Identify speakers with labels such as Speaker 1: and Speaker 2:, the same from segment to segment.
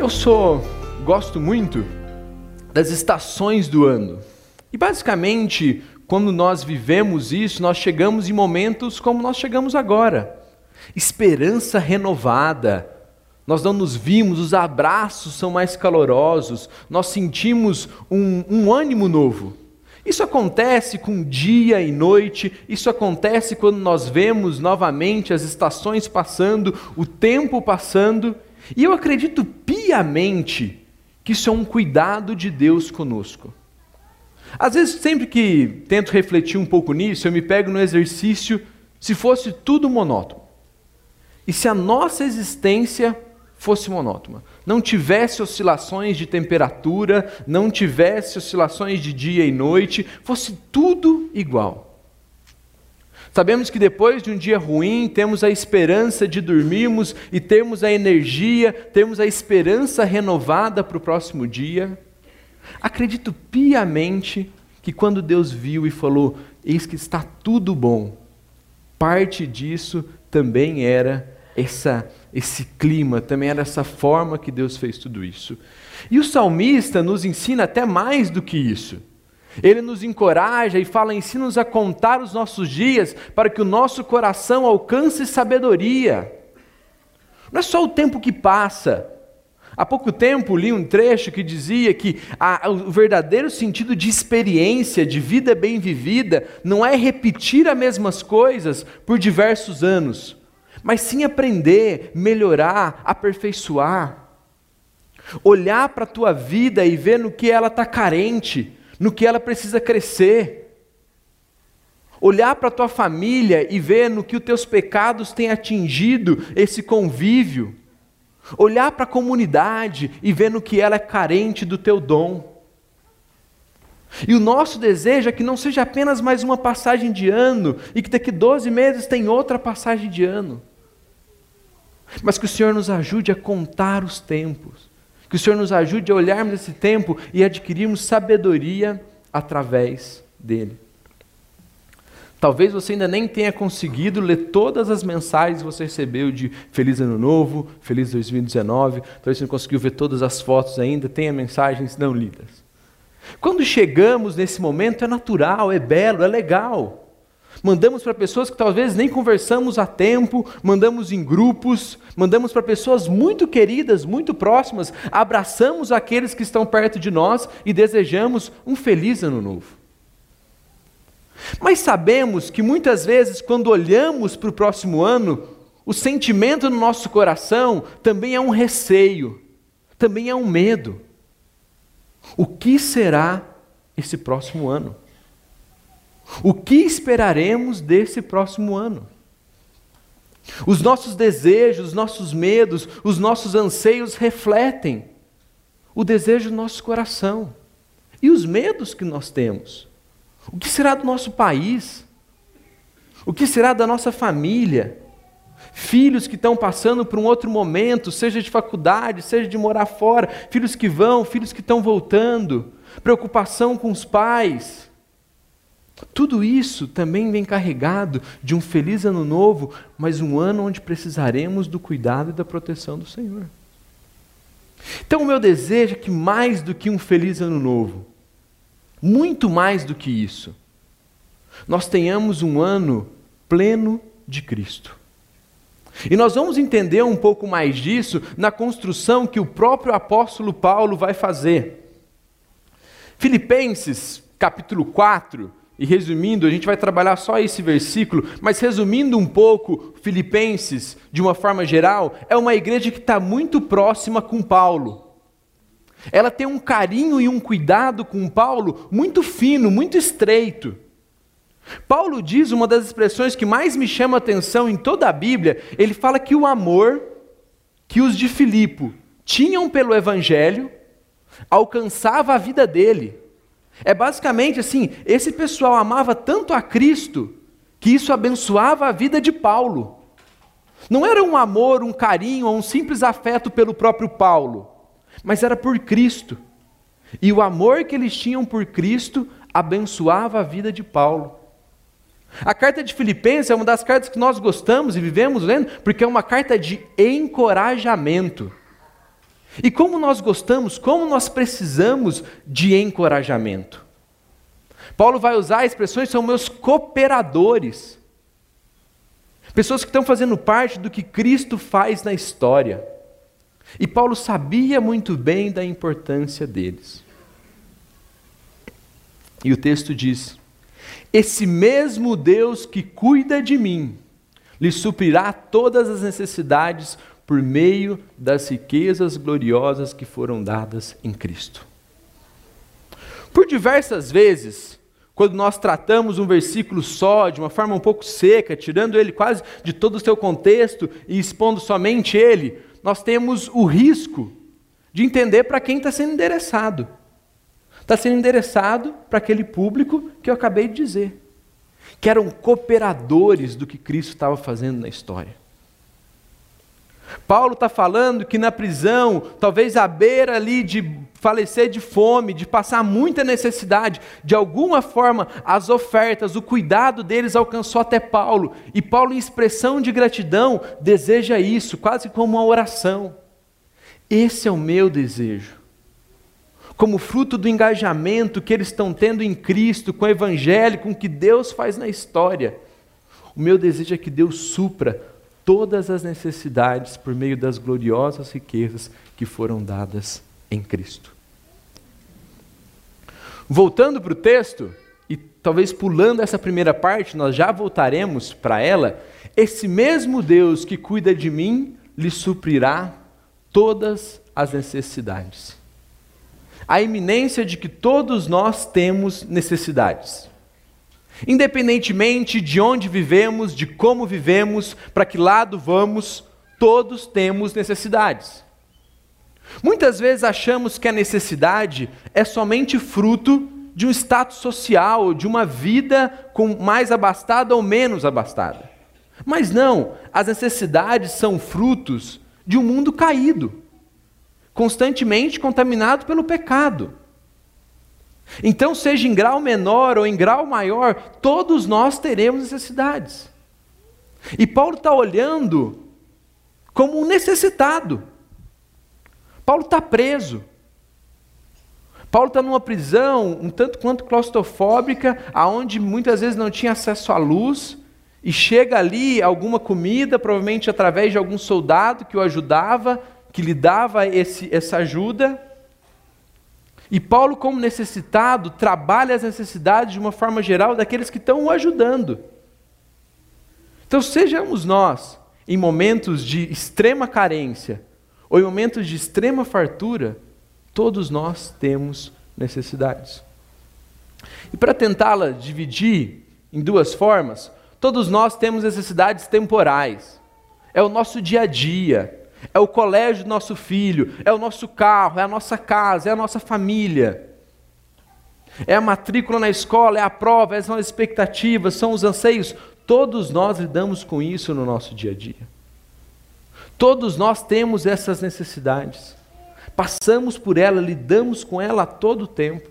Speaker 1: Eu sou gosto muito das estações do ano. E basicamente, quando nós vivemos isso, nós chegamos em momentos como nós chegamos agora. Esperança renovada. Nós não nos vimos, os abraços são mais calorosos, nós sentimos um, um ânimo novo. Isso acontece com dia e noite, isso acontece quando nós vemos novamente as estações passando, o tempo passando, e eu acredito piamente que isso é um cuidado de Deus conosco. Às vezes, sempre que tento refletir um pouco nisso, eu me pego no exercício se fosse tudo monótono. E se a nossa existência fosse monótona, não tivesse oscilações de temperatura, não tivesse oscilações de dia e noite, fosse tudo igual. Sabemos que depois de um dia ruim, temos a esperança de dormirmos e termos a energia, temos a esperança renovada para o próximo dia. Acredito piamente que quando Deus viu e falou: Eis que está tudo bom, parte disso também era essa, esse clima, também era essa forma que Deus fez tudo isso. E o salmista nos ensina até mais do que isso. Ele nos encoraja e fala: ensina-nos a contar os nossos dias para que o nosso coração alcance sabedoria. Não é só o tempo que passa. Há pouco tempo li um trecho que dizia que a, o verdadeiro sentido de experiência, de vida bem vivida, não é repetir as mesmas coisas por diversos anos, mas sim aprender, melhorar, aperfeiçoar. Olhar para a tua vida e ver no que ela está carente, no que ela precisa crescer. Olhar para a tua família e ver no que os teus pecados têm atingido esse convívio. Olhar para a comunidade e ver no que ela é carente do teu dom. E o nosso desejo é que não seja apenas mais uma passagem de ano e que daqui 12 meses tem outra passagem de ano mas que o Senhor nos ajude a contar os tempos, que o Senhor nos ajude a olharmos esse tempo e adquirirmos sabedoria através dele. Talvez você ainda nem tenha conseguido ler todas as mensagens que você recebeu de Feliz Ano Novo, Feliz 2019, talvez você não conseguiu ver todas as fotos ainda, tenha mensagens não lidas. Quando chegamos nesse momento é natural, é belo, é legal. Mandamos para pessoas que talvez nem conversamos há tempo, mandamos em grupos, mandamos para pessoas muito queridas, muito próximas, abraçamos aqueles que estão perto de nós e desejamos um feliz ano novo. Mas sabemos que muitas vezes, quando olhamos para o próximo ano, o sentimento no nosso coração também é um receio, também é um medo. O que será esse próximo ano? O que esperaremos desse próximo ano? Os nossos desejos, os nossos medos, os nossos anseios refletem o desejo do nosso coração e os medos que nós temos. O que será do nosso país? O que será da nossa família? Filhos que estão passando por um outro momento, seja de faculdade, seja de morar fora, filhos que vão, filhos que estão voltando, preocupação com os pais tudo isso também vem carregado de um feliz ano novo, mas um ano onde precisaremos do cuidado e da proteção do Senhor. Então, o meu desejo é que mais do que um feliz ano novo, muito mais do que isso, nós tenhamos um ano pleno de Cristo. E nós vamos entender um pouco mais disso na construção que o próprio apóstolo Paulo vai fazer. Filipenses, capítulo 4, e resumindo, a gente vai trabalhar só esse versículo, mas resumindo um pouco, Filipenses, de uma forma geral, é uma igreja que está muito próxima com Paulo. Ela tem um carinho e um cuidado com Paulo muito fino, muito estreito. Paulo diz uma das expressões que mais me chama a atenção em toda a Bíblia, ele fala que o amor que os de Filipe tinham pelo Evangelho alcançava a vida dele. É basicamente assim: esse pessoal amava tanto a Cristo que isso abençoava a vida de Paulo. Não era um amor, um carinho ou um simples afeto pelo próprio Paulo, mas era por Cristo. E o amor que eles tinham por Cristo abençoava a vida de Paulo. A carta de Filipenses é uma das cartas que nós gostamos e vivemos lendo, porque é uma carta de encorajamento. E como nós gostamos, como nós precisamos de encorajamento. Paulo vai usar expressões são meus cooperadores. Pessoas que estão fazendo parte do que Cristo faz na história. E Paulo sabia muito bem da importância deles. E o texto diz: Esse mesmo Deus que cuida de mim, lhe suprirá todas as necessidades por meio das riquezas gloriosas que foram dadas em Cristo. Por diversas vezes, quando nós tratamos um versículo só, de uma forma um pouco seca, tirando ele quase de todo o seu contexto e expondo somente ele, nós temos o risco de entender para quem está sendo endereçado. Está sendo endereçado para aquele público que eu acabei de dizer, que eram cooperadores do que Cristo estava fazendo na história. Paulo está falando que na prisão, talvez à beira ali de falecer de fome, de passar muita necessidade, de alguma forma as ofertas, o cuidado deles alcançou até Paulo. E Paulo, em expressão de gratidão, deseja isso, quase como uma oração. Esse é o meu desejo. Como fruto do engajamento que eles estão tendo em Cristo, com o Evangelho, com o que Deus faz na história. O meu desejo é que Deus supra todas as necessidades por meio das gloriosas riquezas que foram dadas em Cristo. Voltando para o texto, e talvez pulando essa primeira parte, nós já voltaremos para ela. Esse mesmo Deus que cuida de mim lhe suprirá todas as necessidades. A iminência de que todos nós temos necessidades. Independentemente de onde vivemos, de como vivemos, para que lado vamos, todos temos necessidades. Muitas vezes achamos que a necessidade é somente fruto de um status social, de uma vida com mais abastada ou menos abastada. Mas não, as necessidades são frutos de um mundo caído, constantemente contaminado pelo pecado. Então, seja em grau menor ou em grau maior, todos nós teremos necessidades. E Paulo está olhando como um necessitado. Paulo está preso. Paulo está numa prisão um tanto quanto claustrofóbica, aonde muitas vezes não tinha acesso à luz, e chega ali alguma comida, provavelmente através de algum soldado que o ajudava, que lhe dava esse, essa ajuda. E Paulo, como necessitado, trabalha as necessidades de uma forma geral daqueles que estão o ajudando. Então, sejamos nós, em momentos de extrema carência ou em momentos de extrema fartura, todos nós temos necessidades. E para tentá-la dividir em duas formas, todos nós temos necessidades temporais. É o nosso dia a dia, é o colégio do nosso filho, é o nosso carro, é a nossa casa, é a nossa família. É a matrícula na escola, é a prova, são as expectativas, são os anseios. Todos nós lidamos com isso no nosso dia a dia. Todos nós temos essas necessidades. Passamos por ela, lidamos com ela a todo tempo.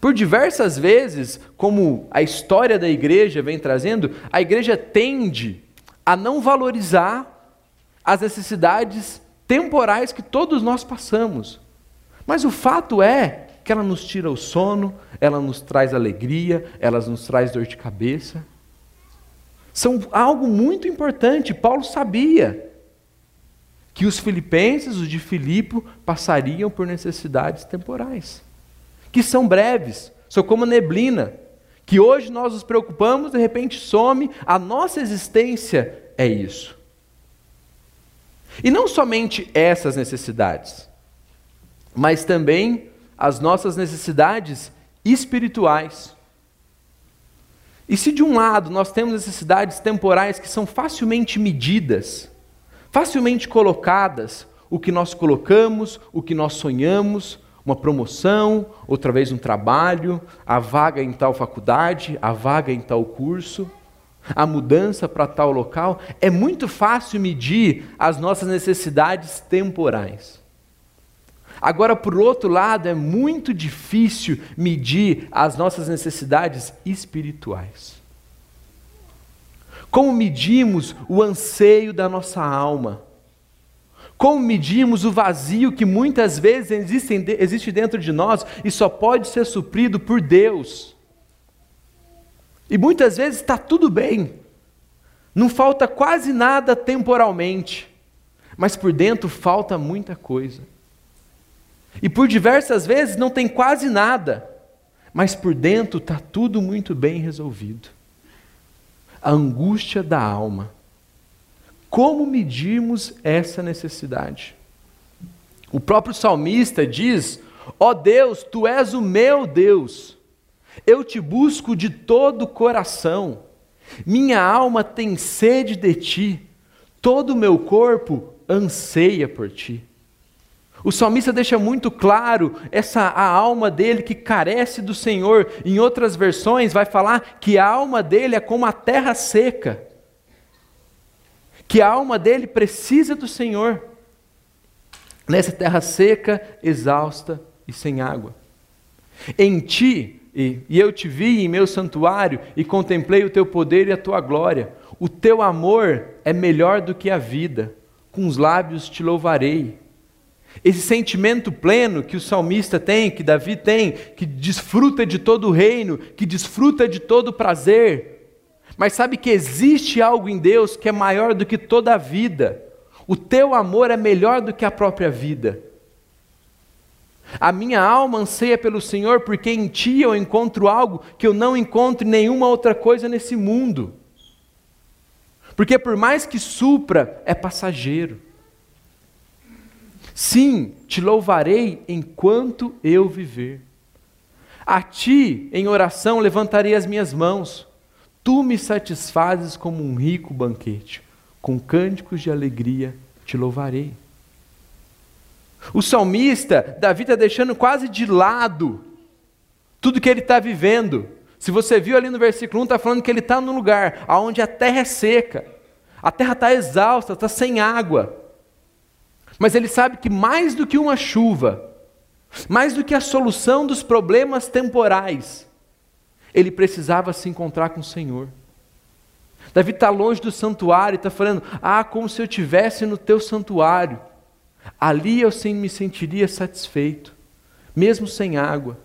Speaker 1: Por diversas vezes, como a história da igreja vem trazendo, a igreja tende a não valorizar as necessidades temporais que todos nós passamos. Mas o fato é que ela nos tira o sono, ela nos traz alegria, ela nos traz dor de cabeça. São algo muito importante. Paulo sabia que os filipenses, os de Filipe, passariam por necessidades temporais, que são breves, são como neblina, que hoje nós nos preocupamos, de repente some, a nossa existência é isso. E não somente essas necessidades, mas também as nossas necessidades espirituais. E se de um lado nós temos necessidades temporais que são facilmente medidas, facilmente colocadas, o que nós colocamos, o que nós sonhamos, uma promoção, outra vez um trabalho, a vaga em tal faculdade, a vaga em tal curso a mudança para tal local, é muito fácil medir as nossas necessidades temporais. Agora, por outro lado, é muito difícil medir as nossas necessidades espirituais. Como medimos o anseio da nossa alma? Como medimos o vazio que muitas vezes existe, dentro de nós e só pode ser suprido por Deus? E muitas vezes está tudo bem, não falta quase nada temporalmente, mas por dentro falta muita coisa. E por diversas vezes não tem quase nada, mas por dentro está tudo muito bem resolvido. A angústia da alma. Como medirmos essa necessidade? O próprio salmista diz: Ó oh Deus, tu és o meu Deus, eu te busco de todo o coração, minha alma tem sede de ti, todo o meu corpo anseia por ti. O salmista deixa muito claro essa a alma dele que carece do Senhor. Em outras versões vai falar que a alma dele é como a terra seca. Que a alma dele precisa do Senhor. Nessa terra seca, exausta e sem água. Em ti, e, e eu te vi em meu santuário e contemplei o teu poder e a tua glória. O teu amor é melhor do que a vida. Com os lábios te louvarei. Esse sentimento pleno que o salmista tem, que Davi tem, que desfruta de todo o reino, que desfruta de todo o prazer, mas sabe que existe algo em Deus que é maior do que toda a vida. O teu amor é melhor do que a própria vida. A minha alma anseia pelo Senhor, porque em Ti eu encontro algo que eu não encontro em nenhuma outra coisa nesse mundo. Porque por mais que supra, é passageiro. Sim, te louvarei enquanto eu viver. A ti, em oração, levantarei as minhas mãos. Tu me satisfazes como um rico banquete. Com cânticos de alegria te louvarei. O salmista, Davi está deixando quase de lado tudo que ele está vivendo. Se você viu ali no versículo 1, está falando que ele está num lugar onde a terra é seca, a terra está exausta, está sem água. Mas ele sabe que mais do que uma chuva, mais do que a solução dos problemas temporais, ele precisava se encontrar com o Senhor. Davi está longe do santuário está falando: Ah, como se eu estivesse no teu santuário. Ali eu sim me sentiria satisfeito, mesmo sem água,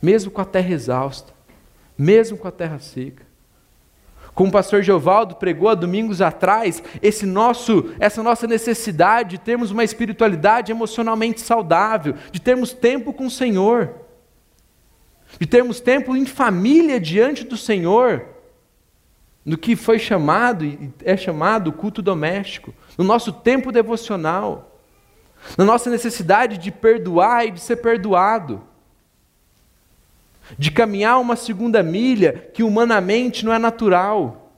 Speaker 1: mesmo com a terra exausta, mesmo com a terra seca. Como o pastor Geovaldo pregou há domingos atrás, esse nosso, essa nossa necessidade de termos uma espiritualidade emocionalmente saudável, de termos tempo com o Senhor, de termos tempo em família diante do Senhor, no que foi chamado e é chamado culto doméstico, no nosso tempo devocional, na nossa necessidade de perdoar e de ser perdoado de caminhar uma segunda milha que humanamente não é natural,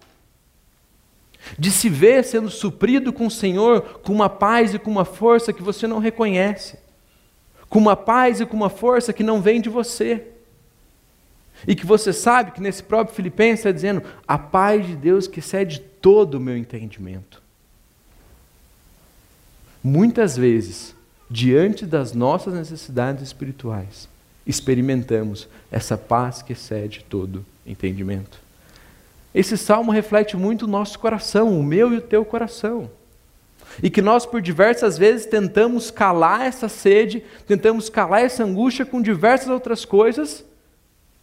Speaker 1: de se ver sendo suprido com o Senhor com uma paz e com uma força que você não reconhece, com uma paz e com uma força que não vem de você. E que você sabe que nesse próprio Filipenses está dizendo: a paz de Deus que excede todo o meu entendimento. Muitas vezes, diante das nossas necessidades espirituais, experimentamos essa paz que excede todo entendimento. Esse salmo reflete muito o nosso coração, o meu e o teu coração. E que nós, por diversas vezes, tentamos calar essa sede, tentamos calar essa angústia com diversas outras coisas,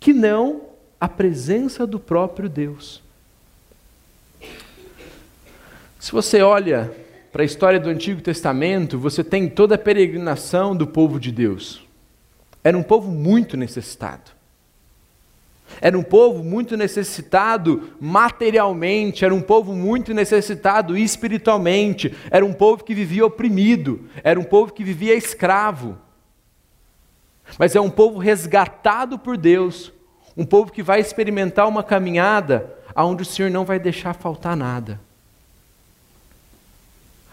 Speaker 1: que não a presença do próprio Deus. Se você olha para a história do Antigo Testamento, você tem toda a peregrinação do povo de Deus. Era um povo muito necessitado. Era um povo muito necessitado materialmente, era um povo muito necessitado espiritualmente, era um povo que vivia oprimido, era um povo que vivia escravo. Mas é um povo resgatado por Deus, um povo que vai experimentar uma caminhada aonde o Senhor não vai deixar faltar nada.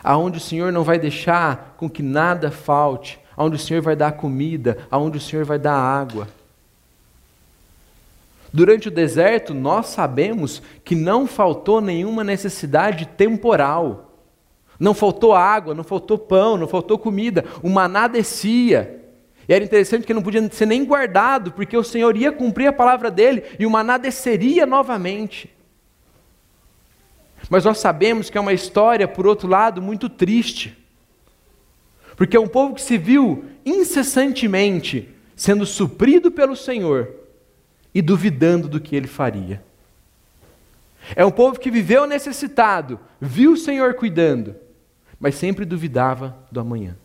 Speaker 1: Aonde o Senhor não vai deixar com que nada falte, aonde o Senhor vai dar comida, aonde o Senhor vai dar água. Durante o deserto, nós sabemos que não faltou nenhuma necessidade temporal. Não faltou água, não faltou pão, não faltou comida. O maná descia. E era interessante que não podia ser nem guardado, porque o Senhor ia cumprir a palavra dele e o maná desceria novamente. Mas nós sabemos que é uma história, por outro lado, muito triste. Porque é um povo que se viu incessantemente sendo suprido pelo Senhor e duvidando do que ele faria. É um povo que viveu necessitado, viu o Senhor cuidando, mas sempre duvidava do amanhã.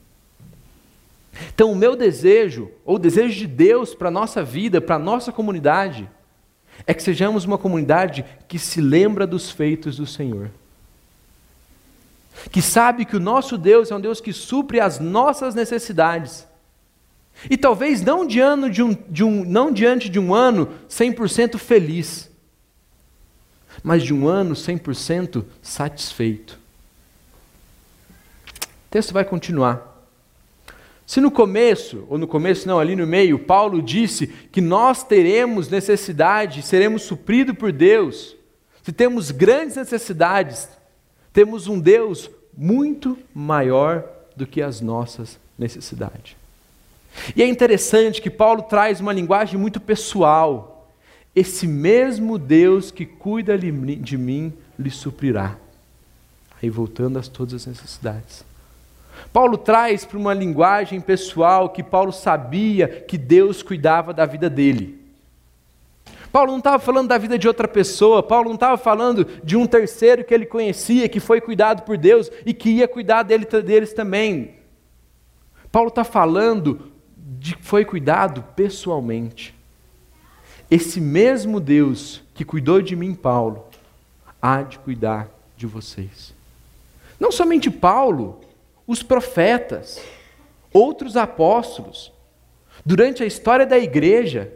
Speaker 1: Então, o meu desejo, ou o desejo de Deus para a nossa vida, para a nossa comunidade, é que sejamos uma comunidade que se lembra dos feitos do Senhor. Que sabe que o nosso Deus é um Deus que supre as nossas necessidades. E talvez não, de ano de um, de um, não diante de um ano 100% feliz, mas de um ano 100% satisfeito. O texto vai continuar. Se no começo, ou no começo não, ali no meio, Paulo disse que nós teremos necessidade, seremos supridos por Deus, se temos grandes necessidades, temos um Deus muito maior do que as nossas necessidades. E é interessante que Paulo traz uma linguagem muito pessoal. Esse mesmo Deus que cuida de mim lhe suprirá. Aí voltando a todas as necessidades. Paulo traz para uma linguagem pessoal que Paulo sabia que Deus cuidava da vida dele. Paulo não estava falando da vida de outra pessoa, Paulo não estava falando de um terceiro que ele conhecia, que foi cuidado por Deus e que ia cuidar dele, deles também. Paulo está falando de que foi cuidado pessoalmente. Esse mesmo Deus que cuidou de mim, Paulo, há de cuidar de vocês. Não somente Paulo, os profetas, outros apóstolos, durante a história da igreja,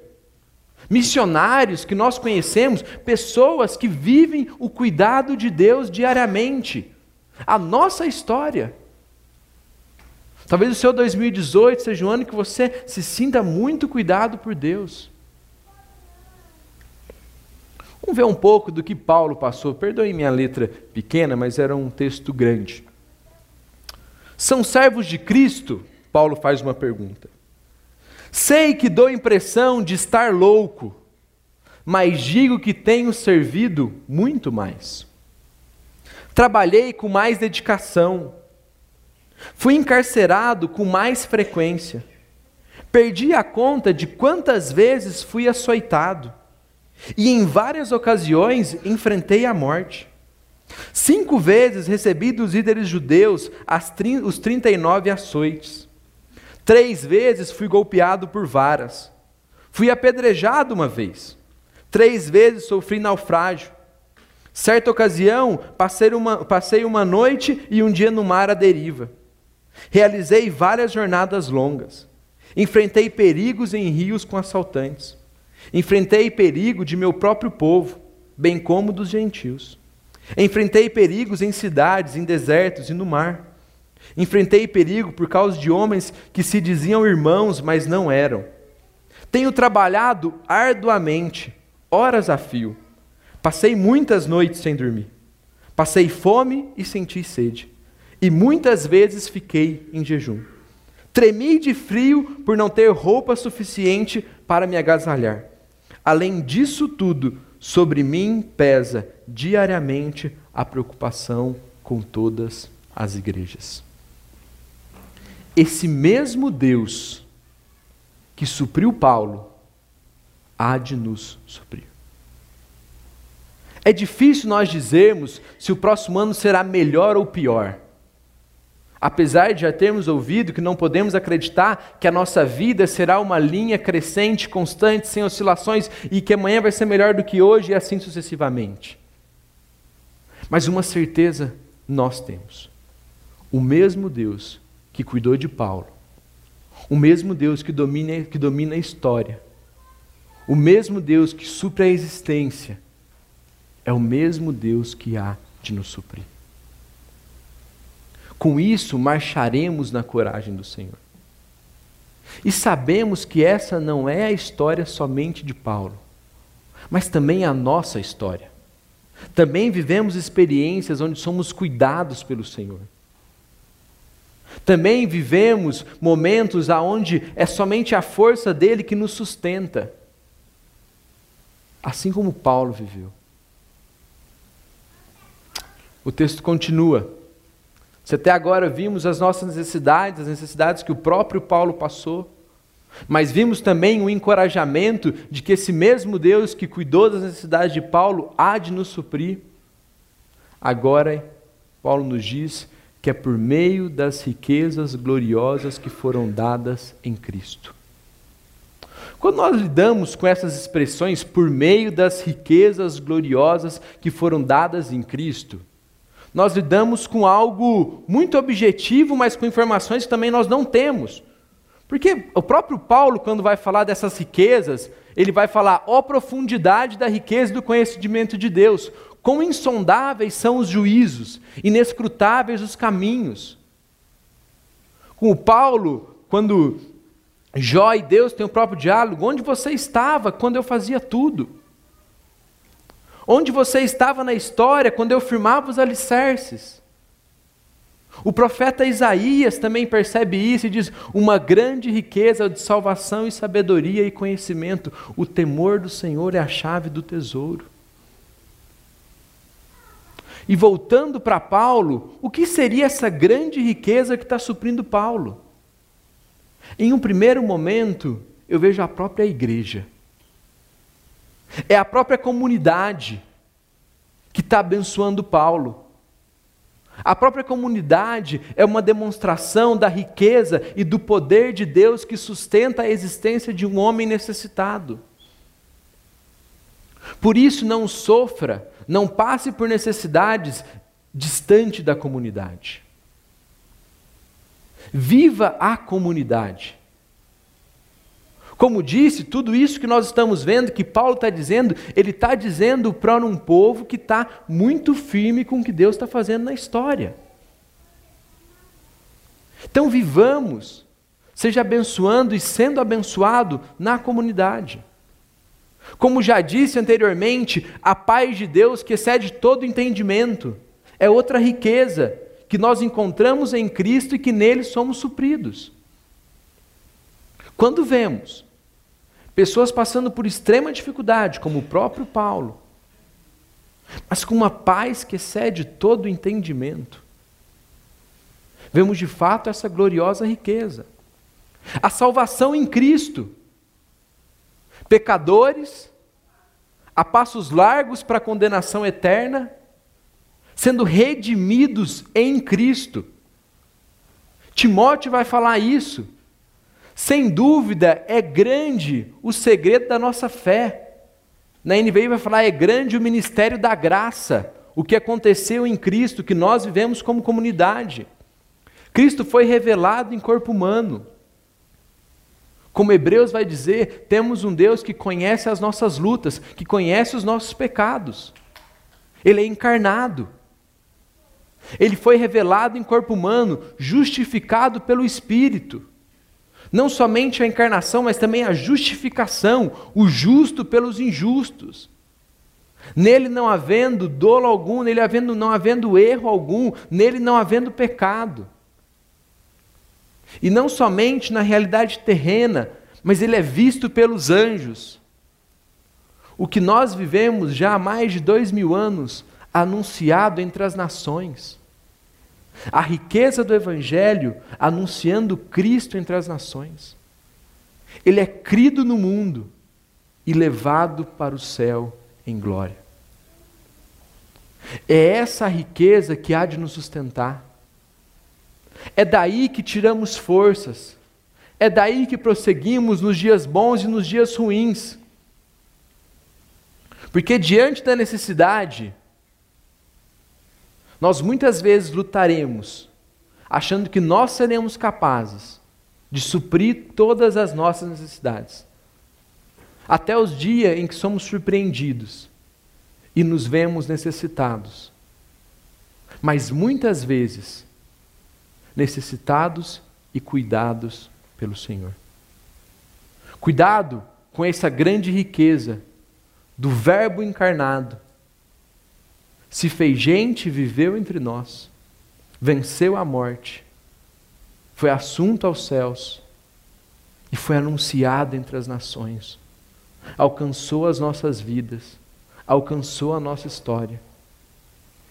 Speaker 1: missionários que nós conhecemos, pessoas que vivem o cuidado de Deus diariamente. A nossa história. Talvez o seu 2018 seja um ano que você se sinta muito cuidado por Deus. Vamos ver um pouco do que Paulo passou. Perdoe minha letra pequena, mas era um texto grande. São servos de Cristo? Paulo faz uma pergunta. Sei que dou impressão de estar louco, mas digo que tenho servido muito mais. Trabalhei com mais dedicação. Fui encarcerado com mais frequência. Perdi a conta de quantas vezes fui açoitado. E em várias ocasiões enfrentei a morte. Cinco vezes recebi dos líderes judeus as, os 39 açoites. Três vezes fui golpeado por varas. Fui apedrejado uma vez. Três vezes sofri naufrágio. Certa ocasião, passei uma, passei uma noite e um dia no mar à deriva. Realizei várias jornadas longas. Enfrentei perigos em rios com assaltantes. Enfrentei perigo de meu próprio povo, bem como dos gentios. Enfrentei perigos em cidades, em desertos e no mar. Enfrentei perigo por causa de homens que se diziam irmãos, mas não eram. Tenho trabalhado arduamente, horas a fio. Passei muitas noites sem dormir. Passei fome e senti sede. E muitas vezes fiquei em jejum. Tremi de frio por não ter roupa suficiente para me agasalhar. Além disso tudo, sobre mim pesa diariamente a preocupação com todas as igrejas. Esse mesmo Deus que supriu Paulo há de nos suprir. É difícil nós dizermos se o próximo ano será melhor ou pior. Apesar de já termos ouvido que não podemos acreditar que a nossa vida será uma linha crescente, constante, sem oscilações e que amanhã vai ser melhor do que hoje e assim sucessivamente. Mas uma certeza nós temos: o mesmo Deus que cuidou de Paulo, o mesmo Deus que domina, que domina a história, o mesmo Deus que supre a existência, é o mesmo Deus que há de nos suprir. Com isso, marcharemos na coragem do Senhor. E sabemos que essa não é a história somente de Paulo, mas também a nossa história. Também vivemos experiências onde somos cuidados pelo Senhor. Também vivemos momentos onde é somente a força dele que nos sustenta. Assim como Paulo viveu. O texto continua. Se até agora vimos as nossas necessidades, as necessidades que o próprio Paulo passou, mas vimos também o encorajamento de que esse mesmo Deus que cuidou das necessidades de Paulo há de nos suprir. Agora, Paulo nos diz que é por meio das riquezas gloriosas que foram dadas em Cristo. Quando nós lidamos com essas expressões por meio das riquezas gloriosas que foram dadas em Cristo, nós lidamos com algo muito objetivo, mas com informações que também nós não temos. Porque o próprio Paulo, quando vai falar dessas riquezas, ele vai falar, ó profundidade da riqueza do conhecimento de Deus, quão insondáveis são os juízos, inescrutáveis os caminhos. Com o Paulo, quando Jó e Deus têm o próprio diálogo, onde você estava quando eu fazia tudo? Onde você estava na história quando eu firmava os alicerces? O profeta Isaías também percebe isso e diz: uma grande riqueza de salvação e sabedoria e conhecimento. O temor do Senhor é a chave do tesouro. E voltando para Paulo, o que seria essa grande riqueza que está suprindo Paulo? Em um primeiro momento, eu vejo a própria igreja. É a própria comunidade que está abençoando Paulo. A própria comunidade é uma demonstração da riqueza e do poder de Deus que sustenta a existência de um homem necessitado. Por isso, não sofra, não passe por necessidades distante da comunidade. Viva a comunidade. Como disse, tudo isso que nós estamos vendo, que Paulo está dizendo, ele está dizendo para um povo que está muito firme com o que Deus está fazendo na história. Então vivamos, seja abençoando e sendo abençoado na comunidade. Como já disse anteriormente, a paz de Deus que excede todo entendimento é outra riqueza que nós encontramos em Cristo e que nele somos supridos. Quando vemos pessoas passando por extrema dificuldade, como o próprio Paulo, mas com uma paz que excede todo entendimento, vemos de fato essa gloriosa riqueza. A salvação em Cristo. Pecadores, a passos largos para a condenação eterna, sendo redimidos em Cristo. Timóteo vai falar isso. Sem dúvida, é grande o segredo da nossa fé. Na NVI vai falar, é grande o ministério da graça, o que aconteceu em Cristo, que nós vivemos como comunidade. Cristo foi revelado em corpo humano. Como Hebreus vai dizer, temos um Deus que conhece as nossas lutas, que conhece os nossos pecados. Ele é encarnado. Ele foi revelado em corpo humano, justificado pelo Espírito. Não somente a encarnação, mas também a justificação, o justo pelos injustos. Nele não havendo dolo algum, nele havendo, não havendo erro algum, nele não havendo pecado. E não somente na realidade terrena, mas ele é visto pelos anjos. O que nós vivemos já há mais de dois mil anos, anunciado entre as nações. A riqueza do Evangelho anunciando Cristo entre as nações. Ele é crido no mundo e levado para o céu em glória. É essa a riqueza que há de nos sustentar. É daí que tiramos forças. É daí que prosseguimos nos dias bons e nos dias ruins. Porque diante da necessidade, nós muitas vezes lutaremos, achando que nós seremos capazes de suprir todas as nossas necessidades. Até os dias em que somos surpreendidos e nos vemos necessitados. Mas muitas vezes, necessitados e cuidados pelo Senhor. Cuidado com essa grande riqueza do Verbo encarnado se fez gente viveu entre nós, venceu a morte, foi assunto aos céus e foi anunciado entre as nações, alcançou as nossas vidas, alcançou a nossa história.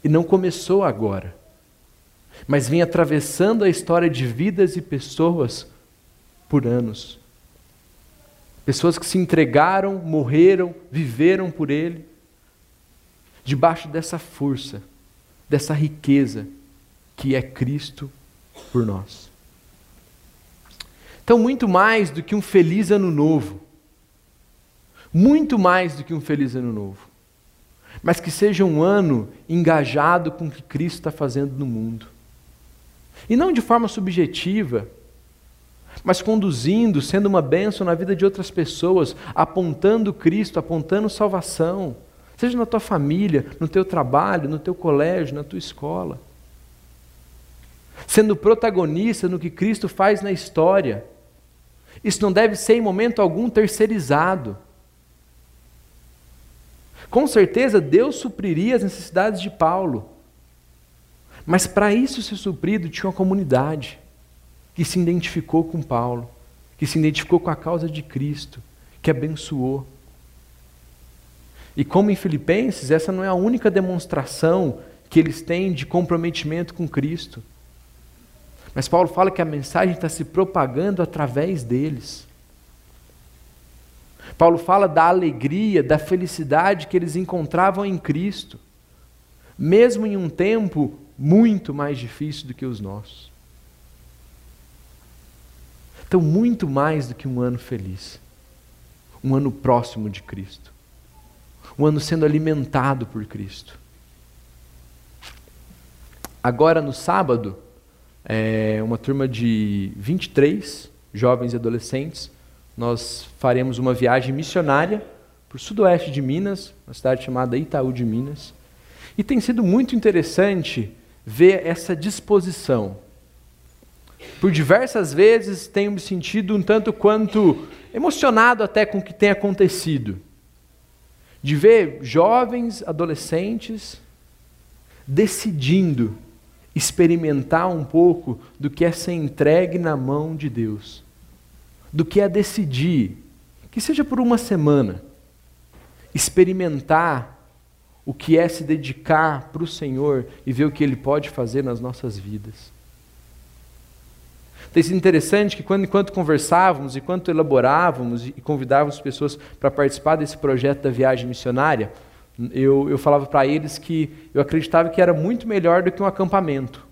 Speaker 1: E não começou agora, mas vem atravessando a história de vidas e pessoas por anos. Pessoas que se entregaram, morreram, viveram por Ele, debaixo dessa força, dessa riqueza que é Cristo por nós. Então, muito mais do que um feliz ano novo, muito mais do que um feliz ano novo, mas que seja um ano engajado com o que Cristo está fazendo no mundo. E não de forma subjetiva, mas conduzindo, sendo uma bênção na vida de outras pessoas, apontando Cristo, apontando salvação, seja na tua família, no teu trabalho, no teu colégio, na tua escola. Sendo protagonista no que Cristo faz na história. Isso não deve ser em momento algum terceirizado. Com certeza Deus supriria as necessidades de Paulo. Mas para isso ser suprido, tinha uma comunidade que se identificou com Paulo, que se identificou com a causa de Cristo, que abençoou. E como em Filipenses, essa não é a única demonstração que eles têm de comprometimento com Cristo. Mas Paulo fala que a mensagem está se propagando através deles. Paulo fala da alegria, da felicidade que eles encontravam em Cristo, mesmo em um tempo muito mais difícil do que os nossos. Então, muito mais do que um ano feliz, um ano próximo de Cristo, um ano sendo alimentado por Cristo. Agora, no sábado, é uma turma de 23 jovens e adolescentes nós faremos uma viagem missionária para o sudoeste de Minas, uma cidade chamada Itaú de Minas. E tem sido muito interessante ver essa disposição. Por diversas vezes tenho me sentido um tanto quanto emocionado até com o que tem acontecido. De ver jovens, adolescentes, decidindo experimentar um pouco do que é ser entregue na mão de Deus do que é decidir, que seja por uma semana, experimentar o que é se dedicar para o Senhor e ver o que Ele pode fazer nas nossas vidas. Tem sido interessante que quando, enquanto conversávamos, enquanto elaborávamos e convidávamos pessoas para participar desse projeto da viagem missionária, eu, eu falava para eles que eu acreditava que era muito melhor do que um acampamento.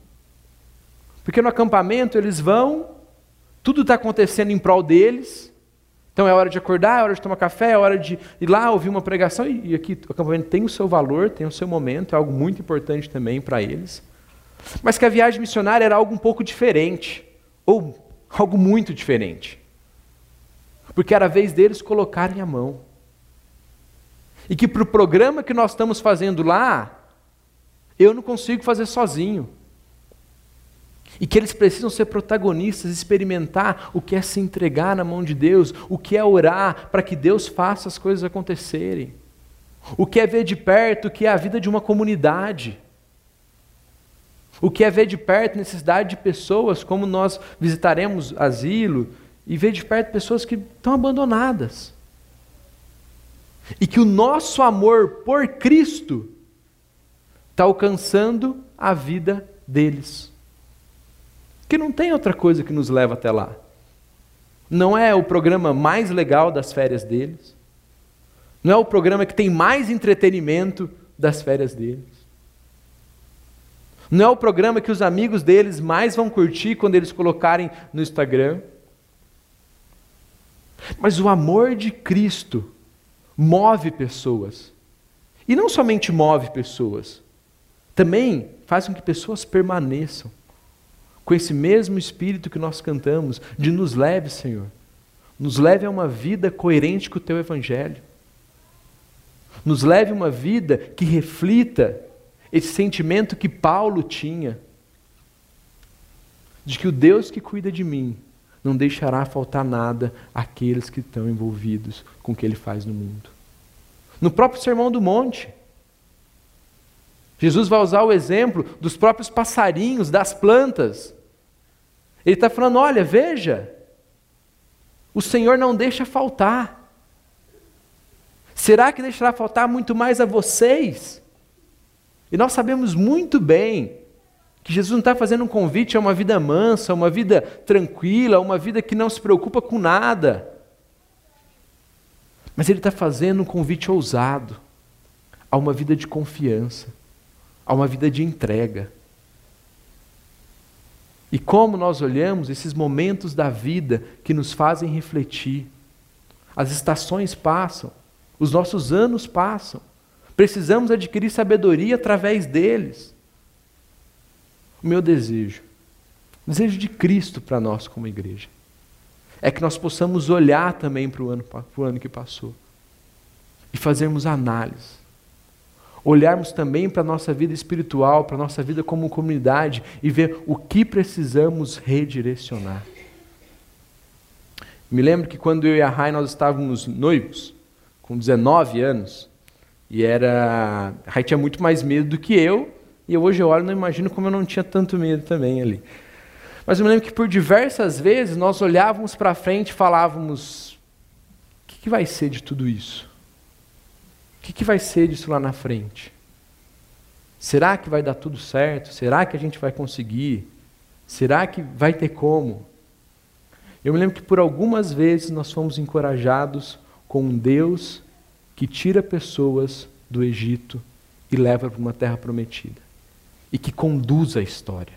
Speaker 1: Porque no acampamento eles vão, tudo está acontecendo em prol deles. Então é hora de acordar, é hora de tomar café, é hora de ir lá ouvir uma pregação. E aqui o acampamento tem o seu valor, tem o seu momento, é algo muito importante também para eles. Mas que a viagem missionária era algo um pouco diferente, ou algo muito diferente. Porque era a vez deles colocarem a mão. E que para o programa que nós estamos fazendo lá, eu não consigo fazer sozinho. E que eles precisam ser protagonistas, experimentar o que é se entregar na mão de Deus, o que é orar para que Deus faça as coisas acontecerem, o que é ver de perto o que é a vida de uma comunidade, o que é ver de perto necessidade de pessoas, como nós visitaremos asilo, e ver de perto pessoas que estão abandonadas. E que o nosso amor por Cristo está alcançando a vida deles. Que não tem outra coisa que nos leva até lá. Não é o programa mais legal das férias deles. Não é o programa que tem mais entretenimento das férias deles. Não é o programa que os amigos deles mais vão curtir quando eles colocarem no Instagram. Mas o amor de Cristo move pessoas. E não somente move pessoas, também faz com que pessoas permaneçam com esse mesmo espírito que nós cantamos, de nos leve, Senhor. Nos leve a uma vida coerente com o teu evangelho. Nos leve a uma vida que reflita esse sentimento que Paulo tinha de que o Deus que cuida de mim não deixará faltar nada àqueles que estão envolvidos com o que ele faz no mundo. No próprio Sermão do Monte, Jesus vai usar o exemplo dos próprios passarinhos, das plantas. Ele está falando: olha, veja, o Senhor não deixa faltar. Será que deixará faltar muito mais a vocês? E nós sabemos muito bem que Jesus não está fazendo um convite a uma vida mansa, a uma vida tranquila, a uma vida que não se preocupa com nada. Mas Ele está fazendo um convite ousado a uma vida de confiança, a uma vida de entrega. E como nós olhamos esses momentos da vida que nos fazem refletir. As estações passam, os nossos anos passam. Precisamos adquirir sabedoria através deles. O meu desejo, o desejo de Cristo para nós como igreja, é que nós possamos olhar também para o ano, ano que passou e fazermos análise olharmos também para a nossa vida espiritual, para a nossa vida como comunidade e ver o que precisamos redirecionar. Me lembro que quando eu e a Rai nós estávamos noivos, com 19 anos, e era. A tinha muito mais medo do que eu, e hoje eu olho e não imagino como eu não tinha tanto medo também ali. Mas eu me lembro que por diversas vezes nós olhávamos para frente e falávamos: o que, que vai ser de tudo isso? que, que vai ser disso lá na frente? Será que vai dar tudo certo? Será que a gente vai conseguir? Será que vai ter como? Eu me lembro que por algumas vezes nós fomos encorajados com Deus que tira pessoas do Egito e leva para uma terra prometida e que conduz a história.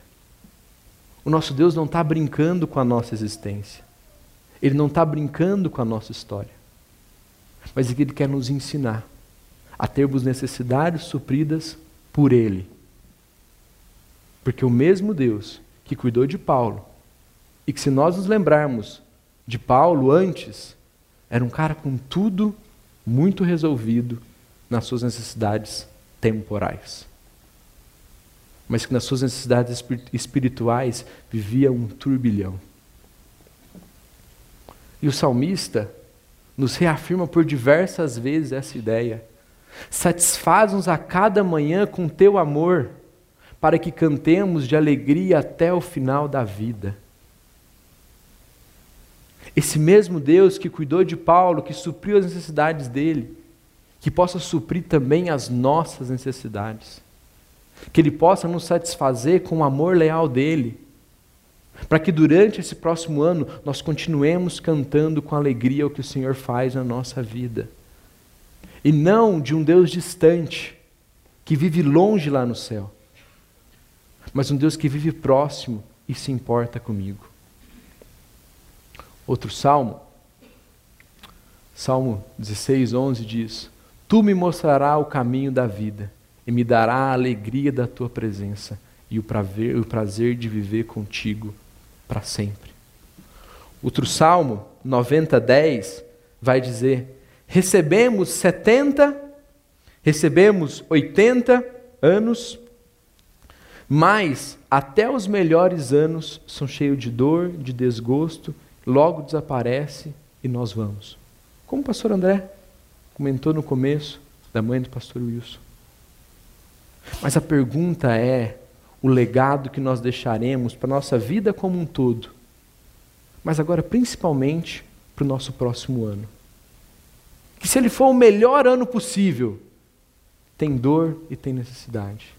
Speaker 1: O nosso Deus não está brincando com a nossa existência, Ele não está brincando com a nossa história, mas Ele quer nos ensinar a termos necessidades supridas por Ele. Porque o mesmo Deus que cuidou de Paulo, e que se nós nos lembrarmos de Paulo antes, era um cara com tudo muito resolvido nas suas necessidades temporais. Mas que nas suas necessidades espirituais vivia um turbilhão. E o salmista nos reafirma por diversas vezes essa ideia. Satisfaz-nos a cada manhã com teu amor, para que cantemos de alegria até o final da vida. Esse mesmo Deus que cuidou de Paulo, que supriu as necessidades dele, que possa suprir também as nossas necessidades. Que ele possa nos satisfazer com o amor leal dele, para que durante esse próximo ano nós continuemos cantando com alegria o que o Senhor faz na nossa vida e não de um Deus distante, que vive longe lá no céu, mas um Deus que vive próximo e se importa comigo. Outro salmo, Salmo 16, 11 diz: Tu me mostrarás o caminho da vida e me dará a alegria da tua presença e o prazer, de viver contigo para sempre. Outro salmo, 90, 10, vai dizer: recebemos 70, recebemos 80 anos, mas até os melhores anos são cheios de dor, de desgosto, logo desaparece e nós vamos. Como o pastor André comentou no começo da mãe do pastor Wilson. Mas a pergunta é o legado que nós deixaremos para a nossa vida como um todo, mas agora principalmente para o nosso próximo ano que se ele for o melhor ano possível, tem dor e tem necessidade.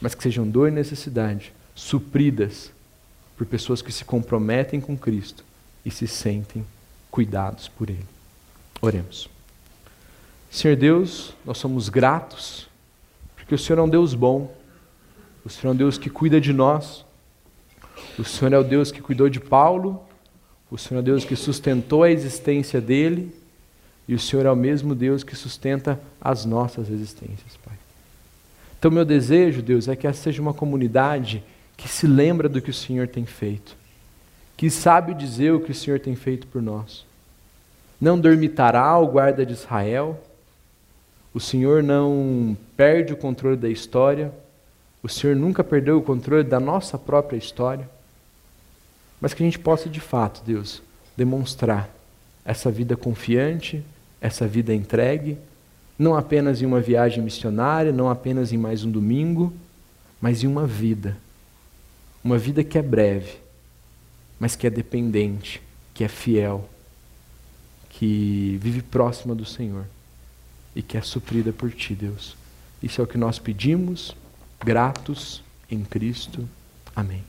Speaker 1: Mas que sejam dor e necessidade supridas por pessoas que se comprometem com Cristo e se sentem cuidados por Ele. Oremos. Senhor Deus, nós somos gratos, porque o Senhor é um Deus bom, o Senhor é um Deus que cuida de nós, o Senhor é o Deus que cuidou de Paulo, o Senhor é o Deus que sustentou a existência dele e o Senhor é o mesmo Deus que sustenta as nossas existências, Pai. Então, meu desejo, Deus, é que essa seja uma comunidade que se lembra do que o Senhor tem feito, que sabe dizer o que o Senhor tem feito por nós. Não dormitará o guarda de Israel, o Senhor não perde o controle da história, o Senhor nunca perdeu o controle da nossa própria história, mas que a gente possa, de fato, Deus, demonstrar essa vida confiante, essa vida entregue, não apenas em uma viagem missionária, não apenas em mais um domingo, mas em uma vida. Uma vida que é breve, mas que é dependente, que é fiel, que vive próxima do Senhor e que é suprida por Ti, Deus. Isso é o que nós pedimos, gratos em Cristo. Amém.